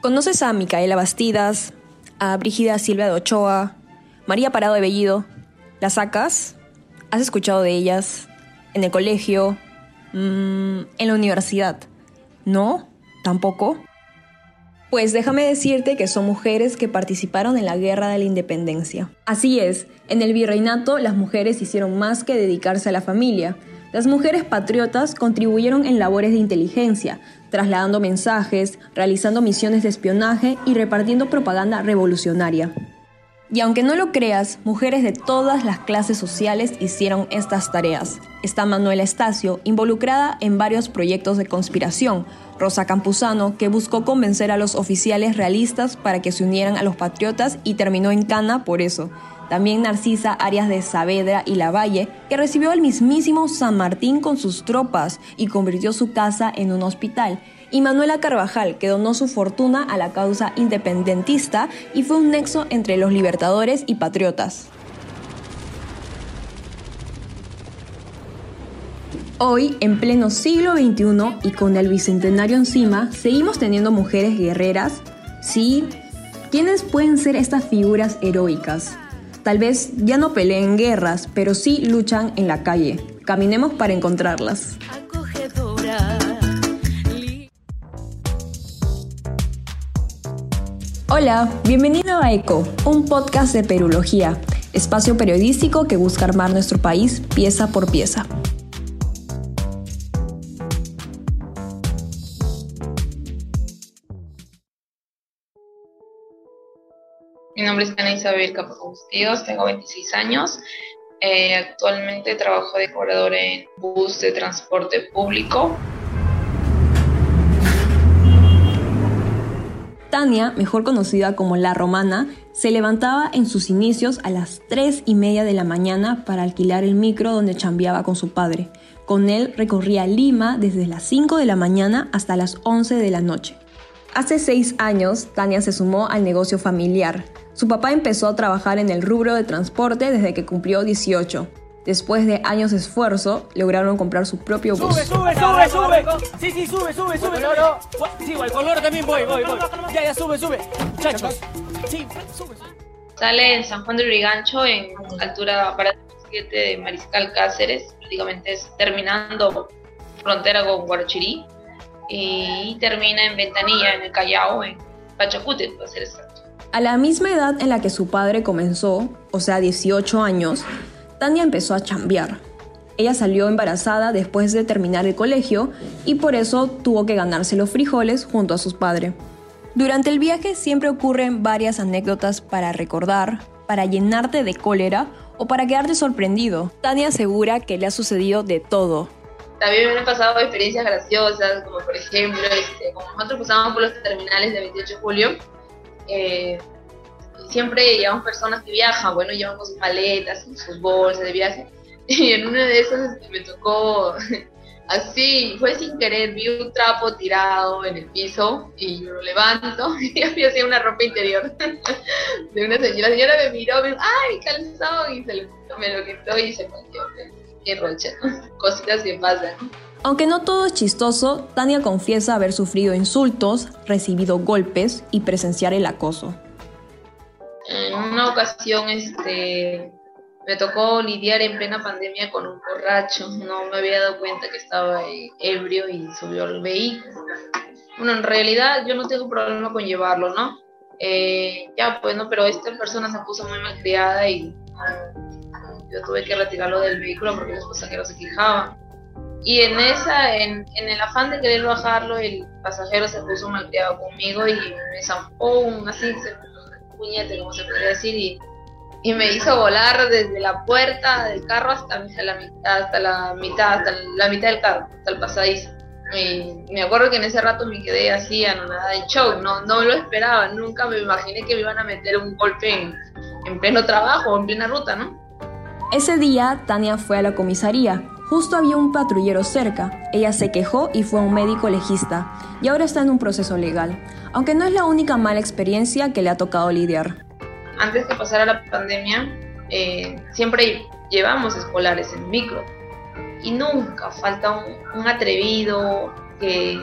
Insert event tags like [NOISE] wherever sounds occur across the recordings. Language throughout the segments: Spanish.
¿Conoces a Micaela Bastidas, a Brígida Silvia de Ochoa, María Parado de Bellido? ¿Las sacas? ¿Has escuchado de ellas? ¿En el colegio? Mm, ¿En la universidad? ¿No? ¿Tampoco? Pues déjame decirte que son mujeres que participaron en la Guerra de la Independencia. Así es, en el virreinato las mujeres hicieron más que dedicarse a la familia. Las mujeres patriotas contribuyeron en labores de inteligencia, trasladando mensajes, realizando misiones de espionaje y repartiendo propaganda revolucionaria. Y aunque no lo creas, mujeres de todas las clases sociales hicieron estas tareas. Está Manuela Estacio, involucrada en varios proyectos de conspiración. Rosa Campuzano, que buscó convencer a los oficiales realistas para que se unieran a los patriotas y terminó en cana por eso. También Narcisa Arias de Saavedra y Lavalle, que recibió al mismísimo San Martín con sus tropas y convirtió su casa en un hospital y Manuela Carvajal, que donó su fortuna a la causa independentista y fue un nexo entre los libertadores y patriotas. Hoy, en pleno siglo XXI y con el bicentenario encima, seguimos teniendo mujeres guerreras. Sí, ¿quiénes pueden ser estas figuras heroicas? Tal vez ya no peleen guerras, pero sí luchan en la calle. Caminemos para encontrarlas. Hola, bienvenido a ECO, un podcast de perulogía, espacio periodístico que busca armar nuestro país pieza por pieza. Mi nombre es Ana Isabel Capocustíos, tengo 26 años. Eh, actualmente trabajo de cobrador en bus de transporte público Tania, mejor conocida como La Romana, se levantaba en sus inicios a las 3 y media de la mañana para alquilar el micro donde chambeaba con su padre. Con él recorría Lima desde las 5 de la mañana hasta las 11 de la noche. Hace seis años, Tania se sumó al negocio familiar. Su papá empezó a trabajar en el rubro de transporte desde que cumplió 18. Después de años de esfuerzo, lograron comprar su propio bus. ¡Sube, sube, sube, sube! Sí, sí, sube, sube, sube. No, no. Sí, igual, color también voy, voy, voy. Ya, ya, sube, sube. Muchachos. Sí, sube, sube. Sale en San Juan de Urigancho, en altura para 7 de Mariscal Cáceres, prácticamente es terminando frontera con Guarachirí, y termina en Ventanilla, en el Callao, en Pachacute, para ser exacto. A la misma edad en la que su padre comenzó, o sea, 18 años, Tania empezó a chambear. Ella salió embarazada después de terminar el colegio y por eso tuvo que ganarse los frijoles junto a sus padres. Durante el viaje siempre ocurren varias anécdotas para recordar, para llenarte de cólera o para quedarte sorprendido. Tania asegura que le ha sucedido de todo. También me han pasado experiencias graciosas, como por ejemplo, este, como nosotros por los terminales de 28 de julio, eh, siempre llevamos personas que viajan, bueno, llevamos sus maletas, sus bolsas de viaje. [LAUGHS] Y en una de esas este, me tocó [LAUGHS] así, fue sin querer, vi un trapo tirado en el piso y yo lo levanto [LAUGHS] y había una ropa interior de una señora. La señora me miró, me dijo, ¡ay, calzón! Y se lo quitó y se metió. Qué rocha, cositas que pasan. Aunque no todo es chistoso, Tania confiesa haber sufrido insultos, recibido golpes y presenciar el acoso. En una ocasión este, me tocó lidiar en plena pandemia con un borracho. No me había dado cuenta que estaba ebrio y subió al vehículo. Bueno, en realidad yo no tengo problema con llevarlo, ¿no? Eh, ya, pues no, pero esta persona se puso muy malcriada y yo tuve que retirarlo del vehículo porque los pasajeros se quejaban. Y en esa, en, en, el afán de querer bajarlo, el pasajero se puso malcriado conmigo y me zampó un así, se puñete, como se podría decir, y, y, me hizo volar desde la puerta del carro hasta, la mitad, hasta la mitad, hasta la mitad del carro, hasta el pasadizo. Y me acuerdo que en ese rato me quedé así anonada de show, no, no lo esperaba, nunca me imaginé que me iban a meter un golpe en, en pleno trabajo, en plena ruta, ¿no? Ese día Tania fue a la comisaría. Justo había un patrullero cerca. Ella se quejó y fue a un médico legista. Y ahora está en un proceso legal aunque no es la única mala experiencia que le ha tocado lidiar. Antes que pasara la pandemia, eh, siempre llevamos escolares en micro y nunca falta un, atrevido que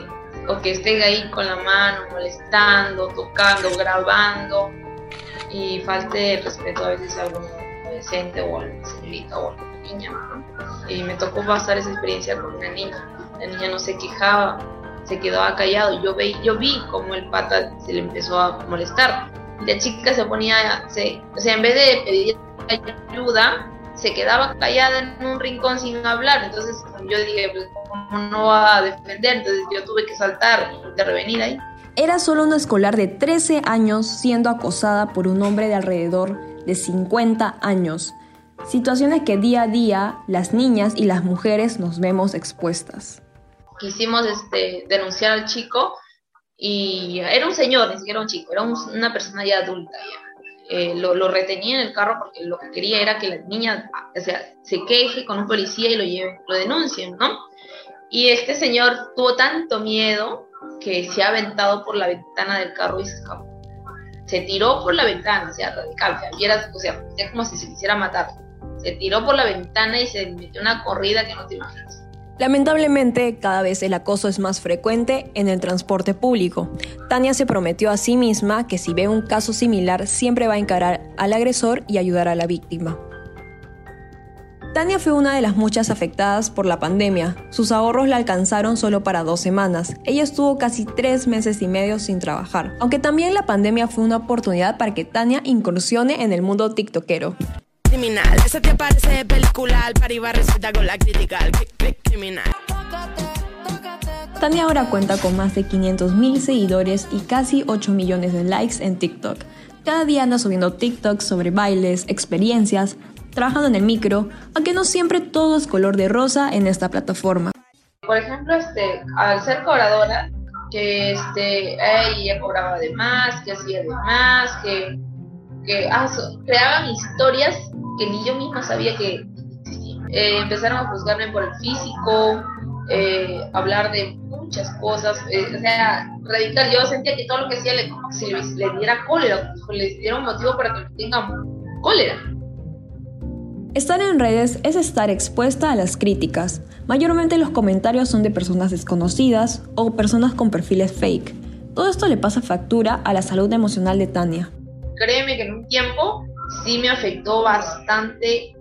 o que estén ahí con la mano, molestando, tocando, grabando y falte respeto a veces a algún adolescente o a alguna señorita o a niña. Y me tocó pasar esa experiencia con una niña. La niña no se quejaba, se quedaba callado. Yo, ve, yo vi cómo el pata se le empezó a molestar. La chica se ponía, se, o sea, en vez de pedir ayuda, se quedaba callada en un rincón sin hablar. Entonces yo dije, pues, ¿cómo no va a defender? Entonces yo tuve que saltar, intervenir ahí. Era solo una escolar de 13 años siendo acosada por un hombre de alrededor de 50 años. Situaciones que día a día las niñas y las mujeres nos vemos expuestas. Quisimos este, denunciar al chico y era un señor, ni siquiera un chico, era una persona ya adulta. Eh, lo, lo, retenía en el carro porque lo que quería era que la niña o sea, se queje con un policía y lo lo denuncien, ¿no? Y este señor tuvo tanto miedo que se ha aventado por la ventana del carro y se escapó. Se tiró por la ventana, o sea, radical, o sea, es como si se quisiera matar. Se tiró por la ventana y se metió una corrida que no te imaginas. Lamentablemente, cada vez el acoso es más frecuente en el transporte público. Tania se prometió a sí misma que si ve un caso similar siempre va a encarar al agresor y ayudar a la víctima. Tania fue una de las muchas afectadas por la pandemia. Sus ahorros la alcanzaron solo para dos semanas. Ella estuvo casi tres meses y medio sin trabajar. Aunque también la pandemia fue una oportunidad para que Tania incursione en el mundo tiktokero criminal. Ese te parece película, para receta con la crítica. Criminal. Tania ahora cuenta con más de 500.000 seguidores y casi 8 millones de likes en TikTok. Cada día anda subiendo TikToks sobre bailes, experiencias, trabajando en el micro, aunque no siempre todo es color de rosa en esta plataforma. Por ejemplo, este, al ser cobradora, que este, ella cobraba de más, que hacía de más, que, que ah, creaban historias que ni yo misma sabía que eh, empezaron a juzgarme por el físico, eh, hablar de muchas cosas, eh, o sea, radical. Yo sentía que todo lo que hacía le, le, diera cólera, le diera un motivo para que tenga cólera. Estar en redes es estar expuesta a las críticas. Mayormente los comentarios son de personas desconocidas o personas con perfiles fake. Todo esto le pasa factura a la salud emocional de Tania. Créeme que en un tiempo sí me afectó bastante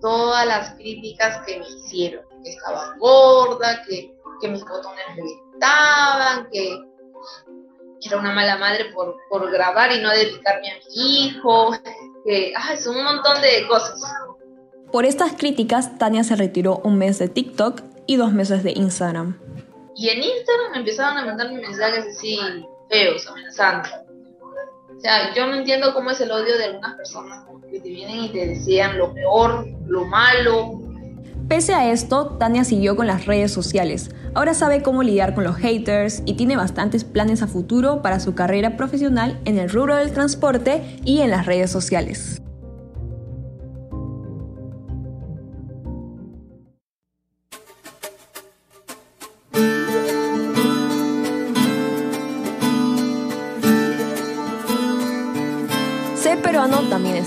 todas las críticas que me hicieron, que estaba gorda, que, mis botones reventaban, que, que, era una mala madre por, por grabar y no dedicarme a mi hijo, que ah, es un montón de cosas. Por estas críticas, Tania se retiró un mes de TikTok y dos meses de Instagram. Y en Instagram me empezaron a mandarme mensajes así feos, amenazando o sea, yo no entiendo cómo es el odio de algunas personas que te vienen y te desean lo peor, lo malo. Pese a esto, Tania siguió con las redes sociales. Ahora sabe cómo lidiar con los haters y tiene bastantes planes a futuro para su carrera profesional en el rubro del transporte y en las redes sociales.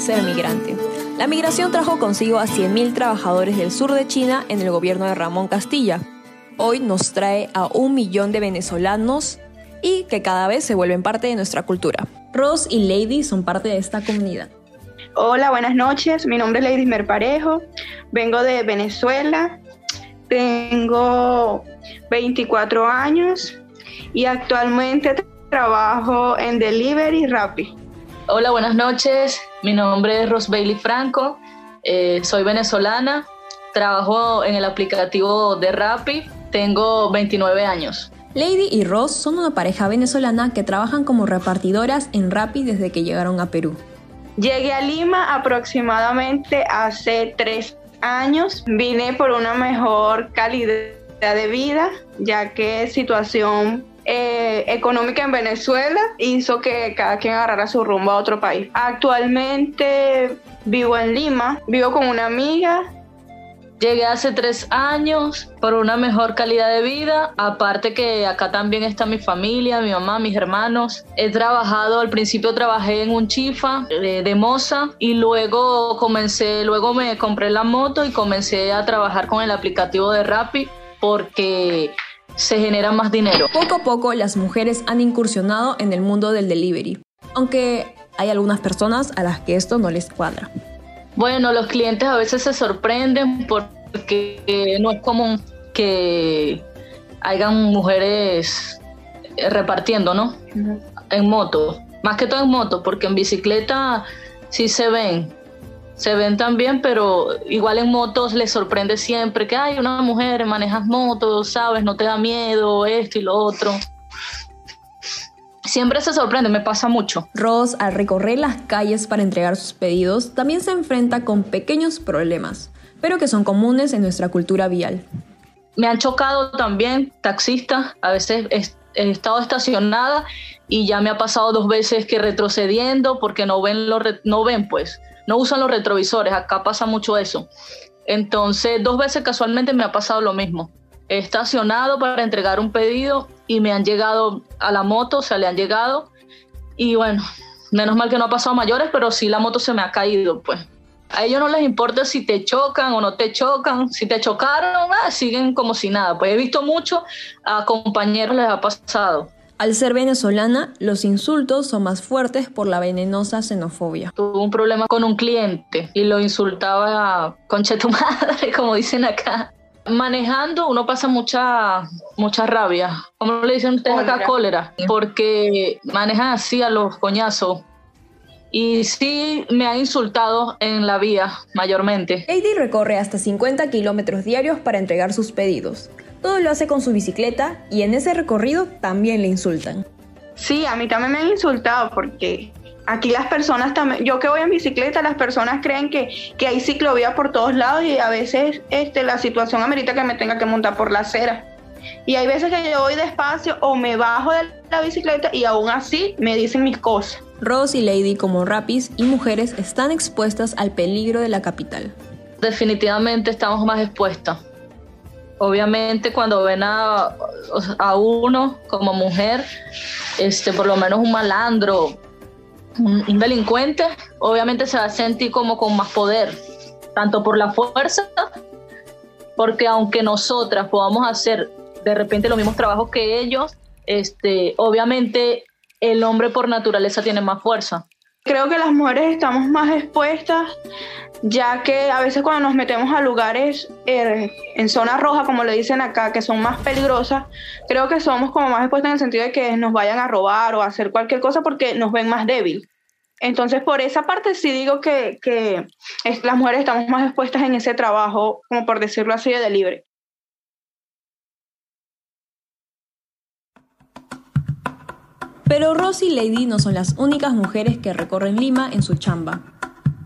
Ser migrante. La migración trajo consigo a 100.000 trabajadores del sur de China en el gobierno de Ramón Castilla. Hoy nos trae a un millón de venezolanos y que cada vez se vuelven parte de nuestra cultura. Ross y Lady son parte de esta comunidad. Hola, buenas noches. Mi nombre es Lady Merparejo. Vengo de Venezuela. Tengo 24 años y actualmente trabajo en Delivery Rappi. Hola, buenas noches. Mi nombre es Ros Bailey Franco. Eh, soy venezolana. Trabajo en el aplicativo de Rappi. Tengo 29 años. Lady y Ross son una pareja venezolana que trabajan como repartidoras en Rappi desde que llegaron a Perú. Llegué a Lima aproximadamente hace tres años. Vine por una mejor calidad de vida, ya que situación eh, económica en Venezuela hizo que cada quien agarrara su rumbo a otro país. Actualmente vivo en Lima, vivo con una amiga. Llegué hace tres años por una mejor calidad de vida, aparte que acá también está mi familia, mi mamá, mis hermanos. He trabajado, al principio trabajé en un chifa de, de moza y luego comencé, luego me compré la moto y comencé a trabajar con el aplicativo de Rappi porque se genera más dinero. Poco a poco las mujeres han incursionado en el mundo del delivery, aunque hay algunas personas a las que esto no les cuadra. Bueno, los clientes a veces se sorprenden porque no es común que hayan mujeres repartiendo, ¿no? En moto, más que todo en moto, porque en bicicleta sí se ven, se ven también, pero igual en motos les sorprende siempre que hay una mujer, manejas motos, sabes, no te da miedo, esto y lo otro. Siempre se sorprende, me pasa mucho. Ross, al recorrer las calles para entregar sus pedidos, también se enfrenta con pequeños problemas, pero que son comunes en nuestra cultura vial. Me han chocado también taxistas, a veces he estado estacionada y ya me ha pasado dos veces que retrocediendo porque no ven, lo no ven pues no usan los retrovisores, acá pasa mucho eso. Entonces, dos veces casualmente me ha pasado lo mismo. He estacionado para entregar un pedido y me han llegado a la moto, o sea, le han llegado. Y bueno, menos mal que no ha pasado mayores, pero sí la moto se me ha caído, pues. A ellos no les importa si te chocan o no te chocan. Si te chocaron, ah, siguen como si nada. Pues he visto mucho, a compañeros les ha pasado. Al ser venezolana, los insultos son más fuertes por la venenosa xenofobia. Tuve un problema con un cliente y lo insultaba concha tu [LAUGHS] madre, como dicen acá. Manejando uno pasa mucha mucha rabia. ¿Cómo le dicen ustedes acá? Cólera. Porque manejan así a los coñazos. Y sí me han insultado en la vía, mayormente. Heidi recorre hasta 50 kilómetros diarios para entregar sus pedidos. Todo lo hace con su bicicleta y en ese recorrido también le insultan. Sí, a mí también me han insultado porque aquí las personas también, yo que voy en bicicleta, las personas creen que, que hay ciclovía por todos lados y a veces este, la situación amerita que me tenga que montar por la acera. Y hay veces que yo voy despacio o me bajo de la bicicleta y aún así me dicen mis cosas. Rose y Lady como rapis y mujeres están expuestas al peligro de la capital. Definitivamente estamos más expuestas obviamente cuando ven a, a, uno como mujer, este, por lo menos un malandro, un, delincuente, obviamente se va a sentir como con más poder, tanto por la fuerza, porque aunque nosotras podamos hacer de repente los mismos trabajos que ellos, este, obviamente el hombre por naturaleza tiene más fuerza. Creo que las mujeres estamos más expuestas ya que a veces cuando nos metemos a lugares eh, en zona roja, como le dicen acá, que son más peligrosas, creo que somos como más expuestos en el sentido de que nos vayan a robar o a hacer cualquier cosa porque nos ven más débil. Entonces, por esa parte sí digo que, que las mujeres estamos más expuestas en ese trabajo, como por decirlo así, de libre. Pero Rosy y Lady no son las únicas mujeres que recorren Lima en su chamba.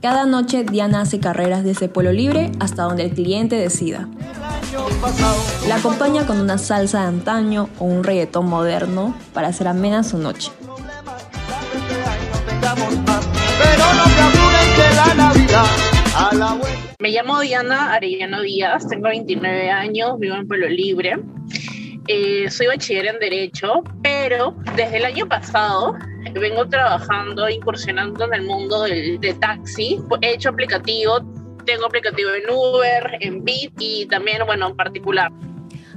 Cada noche Diana hace carreras desde Pueblo Libre hasta donde el cliente decida. La acompaña con una salsa de antaño o un reggaetón moderno para hacer amena su noche. Me llamo Diana Arellano Díaz, tengo 29 años, vivo en Pueblo Libre. Eh, soy bachiller en Derecho, pero desde el año pasado vengo trabajando, incursionando en el mundo del, de taxi. He hecho aplicativo, tengo aplicativo en Uber, en Bit y también, bueno, en particular.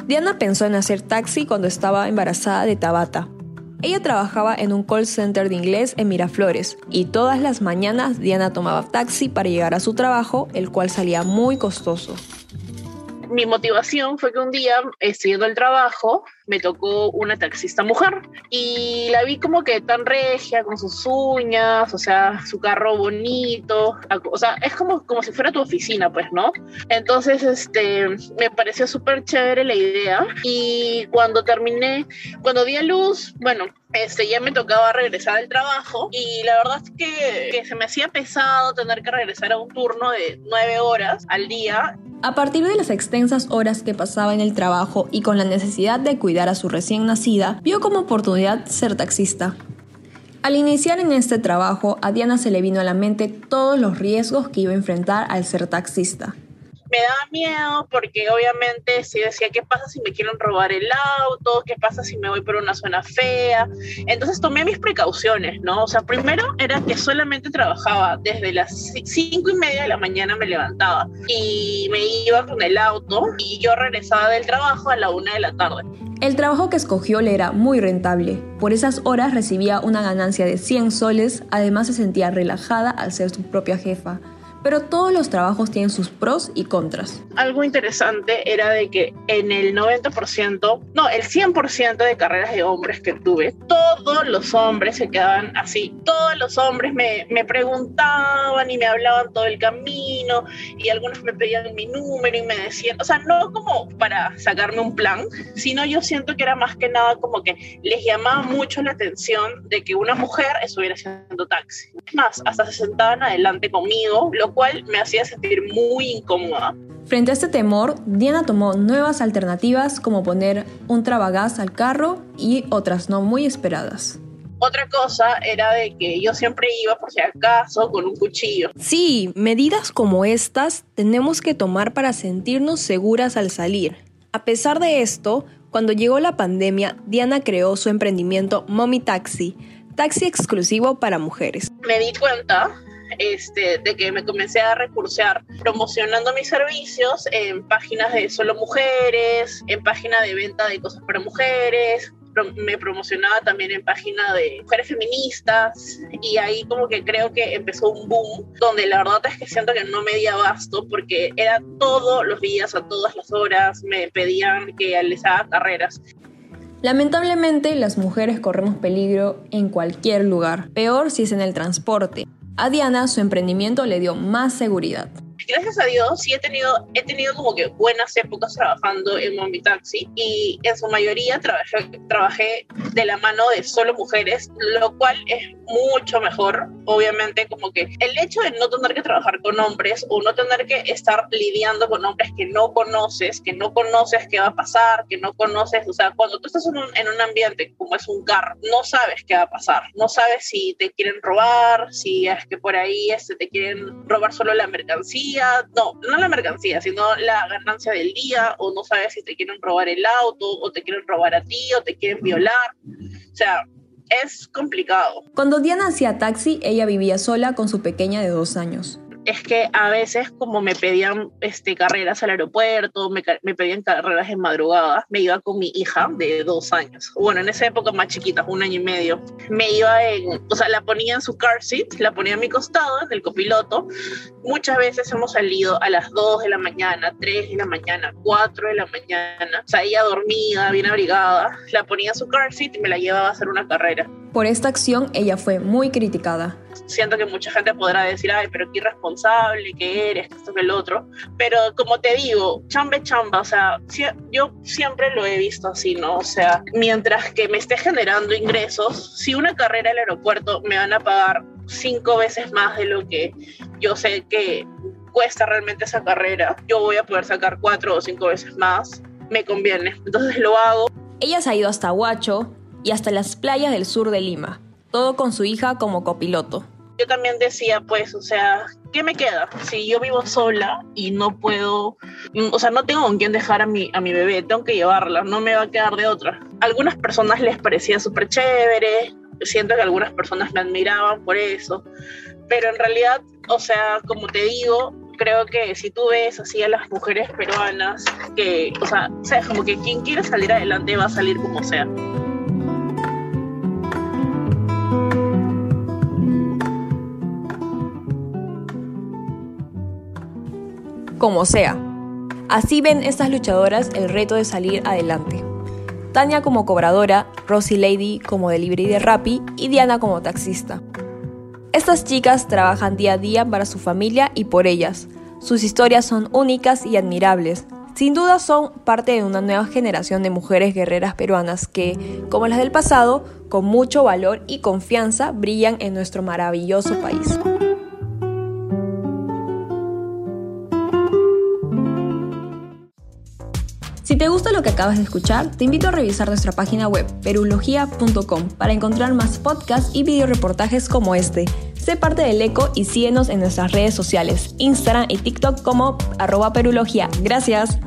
Diana pensó en hacer taxi cuando estaba embarazada de Tabata. Ella trabajaba en un call center de inglés en Miraflores y todas las mañanas Diana tomaba taxi para llegar a su trabajo, el cual salía muy costoso mi motivación fue que un día, estudiando el trabajo, me tocó una taxista mujer y la vi como que tan regia, con sus uñas, o sea, su carro bonito, o sea, es como, como si fuera tu oficina, pues, ¿no? Entonces, este, me pareció súper chévere la idea y cuando terminé, cuando di a luz, bueno, este, ya me tocaba regresar al trabajo y la verdad es que, que, se me hacía pesado tener que regresar a un turno de nueve horas al día. A partir de las extensas horas que pasaba en el trabajo y con la necesidad de cuidar a su recién nacida, vio como oportunidad ser taxista. Al iniciar en este trabajo, a Diana se le vino a la mente todos los riesgos que iba a enfrentar al ser taxista. Me daba miedo porque obviamente si decía, ¿qué pasa si me quieren robar el auto? ¿Qué pasa si me voy por una zona fea? Entonces tomé mis precauciones, ¿no? O sea, primero era que solamente trabajaba desde las cinco y media de la mañana me levantaba y me iba con el auto y yo regresaba del trabajo a la una de la tarde. El trabajo que escogió le era muy rentable. Por esas horas recibía una ganancia de 100 soles, además se sentía relajada al ser su propia jefa pero todos los trabajos tienen sus pros y contras. Algo interesante era de que en el 90%, no, el 100% de carreras de hombres que tuve, todos los hombres se quedaban así. Todos los hombres me, me preguntaban y me hablaban todo el camino y algunos me pedían mi número y me decían, o sea, no como para sacarme un plan, sino yo siento que era más que nada como que les llamaba mucho la atención de que una mujer estuviera haciendo taxi. Más, hasta se sentaban adelante conmigo, lo cual me hacía sentir muy incómoda. Frente a este temor, Diana tomó nuevas alternativas como poner un trabagás al carro y otras no muy esperadas. Otra cosa era de que yo siempre iba por si acaso con un cuchillo. Sí, medidas como estas tenemos que tomar para sentirnos seguras al salir. A pesar de esto, cuando llegó la pandemia, Diana creó su emprendimiento Mommy Taxi, taxi exclusivo para mujeres. Me di cuenta este, de que me comencé a recursear promocionando mis servicios en páginas de solo mujeres, en páginas de venta de cosas para mujeres, me promocionaba también en página de mujeres feministas y ahí como que creo que empezó un boom donde la verdad es que siento que no me di abasto porque era todos los días, a todas las horas, me pedían que les haga carreras. Lamentablemente las mujeres corremos peligro en cualquier lugar, peor si es en el transporte. A Diana su emprendimiento le dio más seguridad gracias a Dios sí he tenido, he tenido como que buenas épocas trabajando en Mommy Taxi y en su mayoría trabajé, trabajé de la mano de solo mujeres, lo cual es mucho mejor, obviamente como que el hecho de no tener que trabajar con hombres o no tener que estar lidiando con hombres que no conoces, que no conoces qué va a pasar, que no conoces, o sea, cuando tú estás en un, en un ambiente como es un carro, no sabes qué va a pasar, no sabes si te quieren robar, si es que por ahí este, te quieren robar solo la mercancía, no, no la mercancía, sino la ganancia del día, o no sabes si te quieren robar el auto, o te quieren robar a ti, o te quieren violar. O sea, es complicado. Cuando Diana hacía taxi, ella vivía sola con su pequeña de dos años es que a veces como me pedían este, carreras al aeropuerto, me, pedían carreras en madrugada, me iba con mi hija de dos años. Bueno, en esa época más chiquita, un año y medio. Me iba en, o sea, la ponía en su car seat, la ponía a mi costado, en el copiloto. Muchas veces hemos salido a las 2 de la mañana, 3 de la mañana, 4 de la mañana. O sea, ella dormida, bien abrigada. La ponía en su car seat y me la llevaba a hacer una carrera. Por esta acción ella fue muy criticada. Siento que mucha gente podrá decir, ay, pero qué irresponsable que eres, esto que el otro. Pero como te digo, chamba chamba, o sea, yo siempre lo he visto así, ¿no? O sea, mientras que me esté generando ingresos, si una carrera al aeropuerto me van a pagar cinco veces más de lo que yo sé que cuesta realmente esa carrera, yo voy a poder sacar cuatro o cinco veces más, me conviene. Entonces lo hago. Ella se ha ido hasta Huacho, y hasta las playas del sur de Lima, todo con su hija como copiloto. Yo también decía, pues, o sea, ¿qué me queda? Si yo vivo sola y no puedo, mm, o sea, no tengo con quién dejar a mi, a mi bebé, tengo que llevarla, no me va a quedar de otra. A algunas personas les parecía súper chévere, siento que algunas personas me admiraban por eso, pero en realidad, o sea, como te digo, creo que si tú ves así a las mujeres peruanas, que, o sea, o sea, como que quien quiere salir adelante va a salir como sea. Como sea. Así ven estas luchadoras el reto de salir adelante. Tania como cobradora, Rosie Lady como delivery de Rappi y Diana como taxista. Estas chicas trabajan día a día para su familia y por ellas. Sus historias son únicas y admirables. Sin duda son parte de una nueva generación de mujeres guerreras peruanas que, como las del pasado, con mucho valor y confianza brillan en nuestro maravilloso país. Te gusta lo que acabas de escuchar, te invito a revisar nuestra página web perulogía.com para encontrar más podcasts y videoreportajes como este. Sé parte del eco y síguenos en nuestras redes sociales, Instagram y TikTok como arroba perulogía. Gracias.